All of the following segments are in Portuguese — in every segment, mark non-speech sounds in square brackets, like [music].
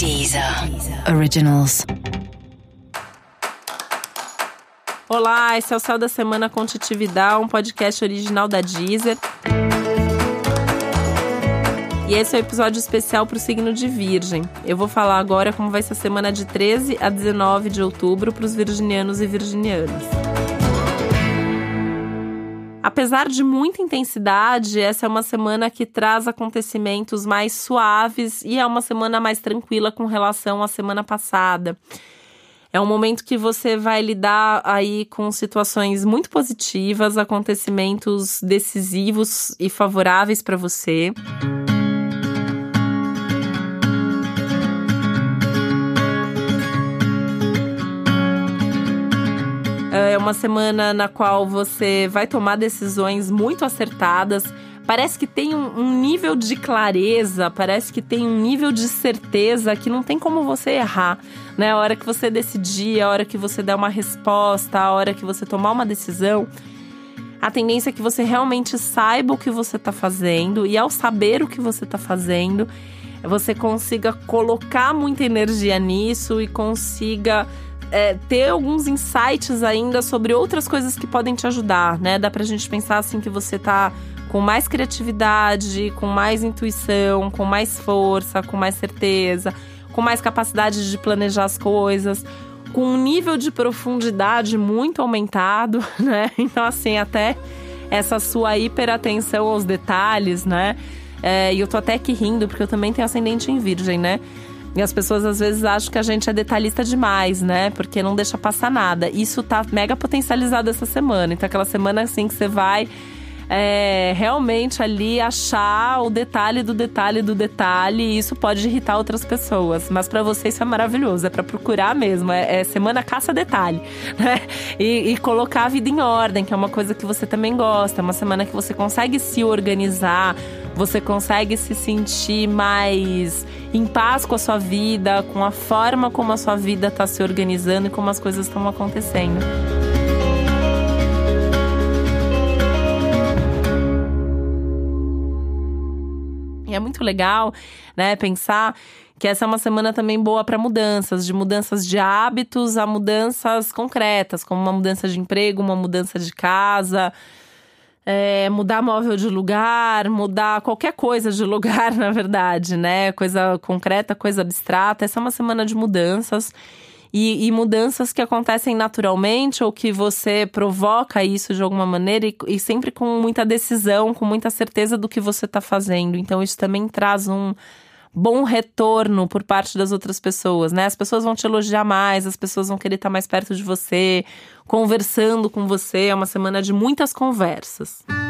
Deezer Originals. Olá, esse é o Céu da Semana com Titividade, um podcast original da Deezer. E esse é o um episódio especial para o signo de Virgem. Eu vou falar agora como vai ser a semana de 13 a 19 de outubro para os virginianos e virginianas. Apesar de muita intensidade, essa é uma semana que traz acontecimentos mais suaves e é uma semana mais tranquila com relação à semana passada. É um momento que você vai lidar aí com situações muito positivas, acontecimentos decisivos e favoráveis para você. É uma semana na qual você vai tomar decisões muito acertadas. Parece que tem um, um, nível de clareza, parece que tem um nível de certeza que não tem como você errar, né? A hora que você decidir, a hora que você der uma resposta, a hora que você tomar uma decisão, a tendência é que você realmente saiba o que você está fazendo e ao saber o que você está fazendo, você consiga colocar muita energia nisso e consiga é, ter alguns insights ainda sobre outras coisas que podem te ajudar, né? Dá pra gente pensar assim que você tá com mais criatividade, com mais intuição, com mais força, com mais certeza, com mais capacidade de planejar as coisas, com um nível de profundidade muito aumentado, [laughs] né? Então, assim, até essa sua hiperatenção aos detalhes, né? É, e eu tô até aqui rindo, porque eu também tenho ascendente em virgem, né? E as pessoas às vezes acham que a gente é detalhista demais, né? Porque não deixa passar nada. Isso tá mega potencializado essa semana. Então, aquela semana assim que você vai é, realmente ali achar o detalhe do detalhe do detalhe. E isso pode irritar outras pessoas. Mas para você isso é maravilhoso. É para procurar mesmo. É, é, semana caça detalhe, [laughs] né? E, e colocar a vida em ordem, que é uma coisa que você também gosta. É uma semana que você consegue se organizar você consegue se sentir mais em paz com a sua vida, com a forma como a sua vida está se organizando e como as coisas estão acontecendo. É muito legal, né, pensar que essa é uma semana também boa para mudanças, de mudanças de hábitos a mudanças concretas, como uma mudança de emprego, uma mudança de casa, é, mudar móvel de lugar, mudar qualquer coisa de [laughs] lugar, na verdade, né? Coisa concreta, coisa abstrata. Essa é uma semana de mudanças. E, e, mudanças que acontecem naturalmente ou que você provoca isso de alguma maneira e, e sempre com muita decisão, com muita certeza do que você está fazendo. Então, isso também traz um bom retorno por parte das outras pessoas, né? As pessoas vão te elogiar mais, as pessoas vão querer estar mais perto de você, conversando com você. É uma semana de muitas conversas. É,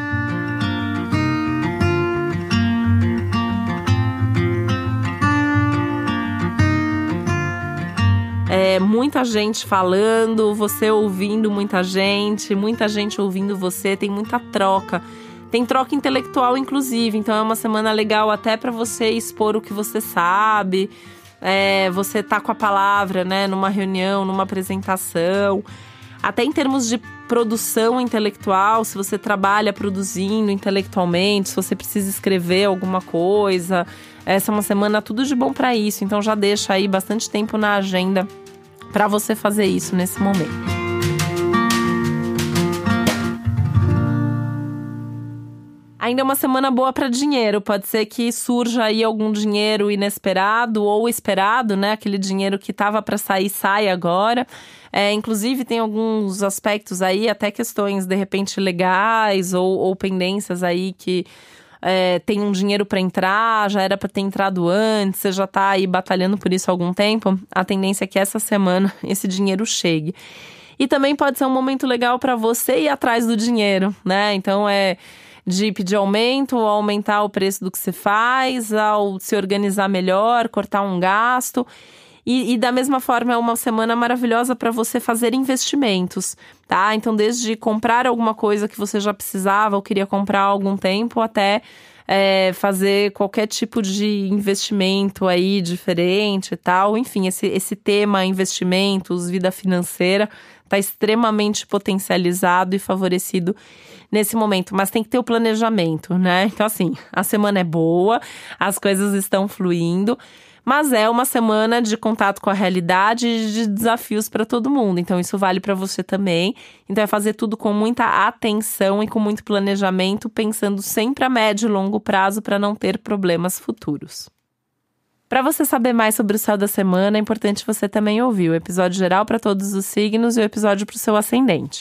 muita gente falando, você ouvindo muita gente, muita gente ouvindo você, tem muita troca. Tem troca intelectual, inclusive, então é uma semana legal até para você expor o que você sabe. É, você tá com a palavra, né, numa reunião, numa apresentação. Até em termos de produção intelectual, se você trabalha produzindo intelectualmente, se você precisa escrever alguma coisa, essa é uma semana tudo de bom para isso. Então já deixa aí bastante tempo na agenda para você fazer isso nesse momento. Ainda é uma semana boa para dinheiro. Pode ser que surja aí algum dinheiro inesperado ou esperado, né? Aquele dinheiro que tava para sair sai agora. É, inclusive tem alguns aspectos aí, até questões de repente legais ou, ou pendências aí que é, tem um dinheiro para entrar, já era para ter entrado antes, você já está aí batalhando por isso há algum tempo. A tendência é que essa semana [laughs] esse dinheiro chegue. E também pode ser um momento legal para você ir atrás do dinheiro, né? Então é de pedir aumento, aumentar o preço do que você faz, ao se organizar melhor, cortar um gasto. E, e, da mesma forma, é uma semana maravilhosa para você fazer investimentos, tá? Então, desde comprar alguma coisa que você já precisava ou queria comprar há algum tempo, até é, fazer qualquer tipo de investimento aí diferente e tal. Enfim, esse, esse tema investimentos, vida financeira, está extremamente potencializado e favorecido nesse momento, mas tem que ter o planejamento, né? Então, assim, a semana é boa, as coisas estão fluindo, Mas é uma semana de contato com a realidade e de desafios para todo mundo. Então isso vale para você também. Então é fazer tudo com muita atenção e com muito planejamento, pensando sempre a médio e longo prazo para não ter problemas futuros. Para você saber mais sobre o céu da semana, é importante você também ouvir o episódio geral para todos os signos e o episódio para o seu ascendente.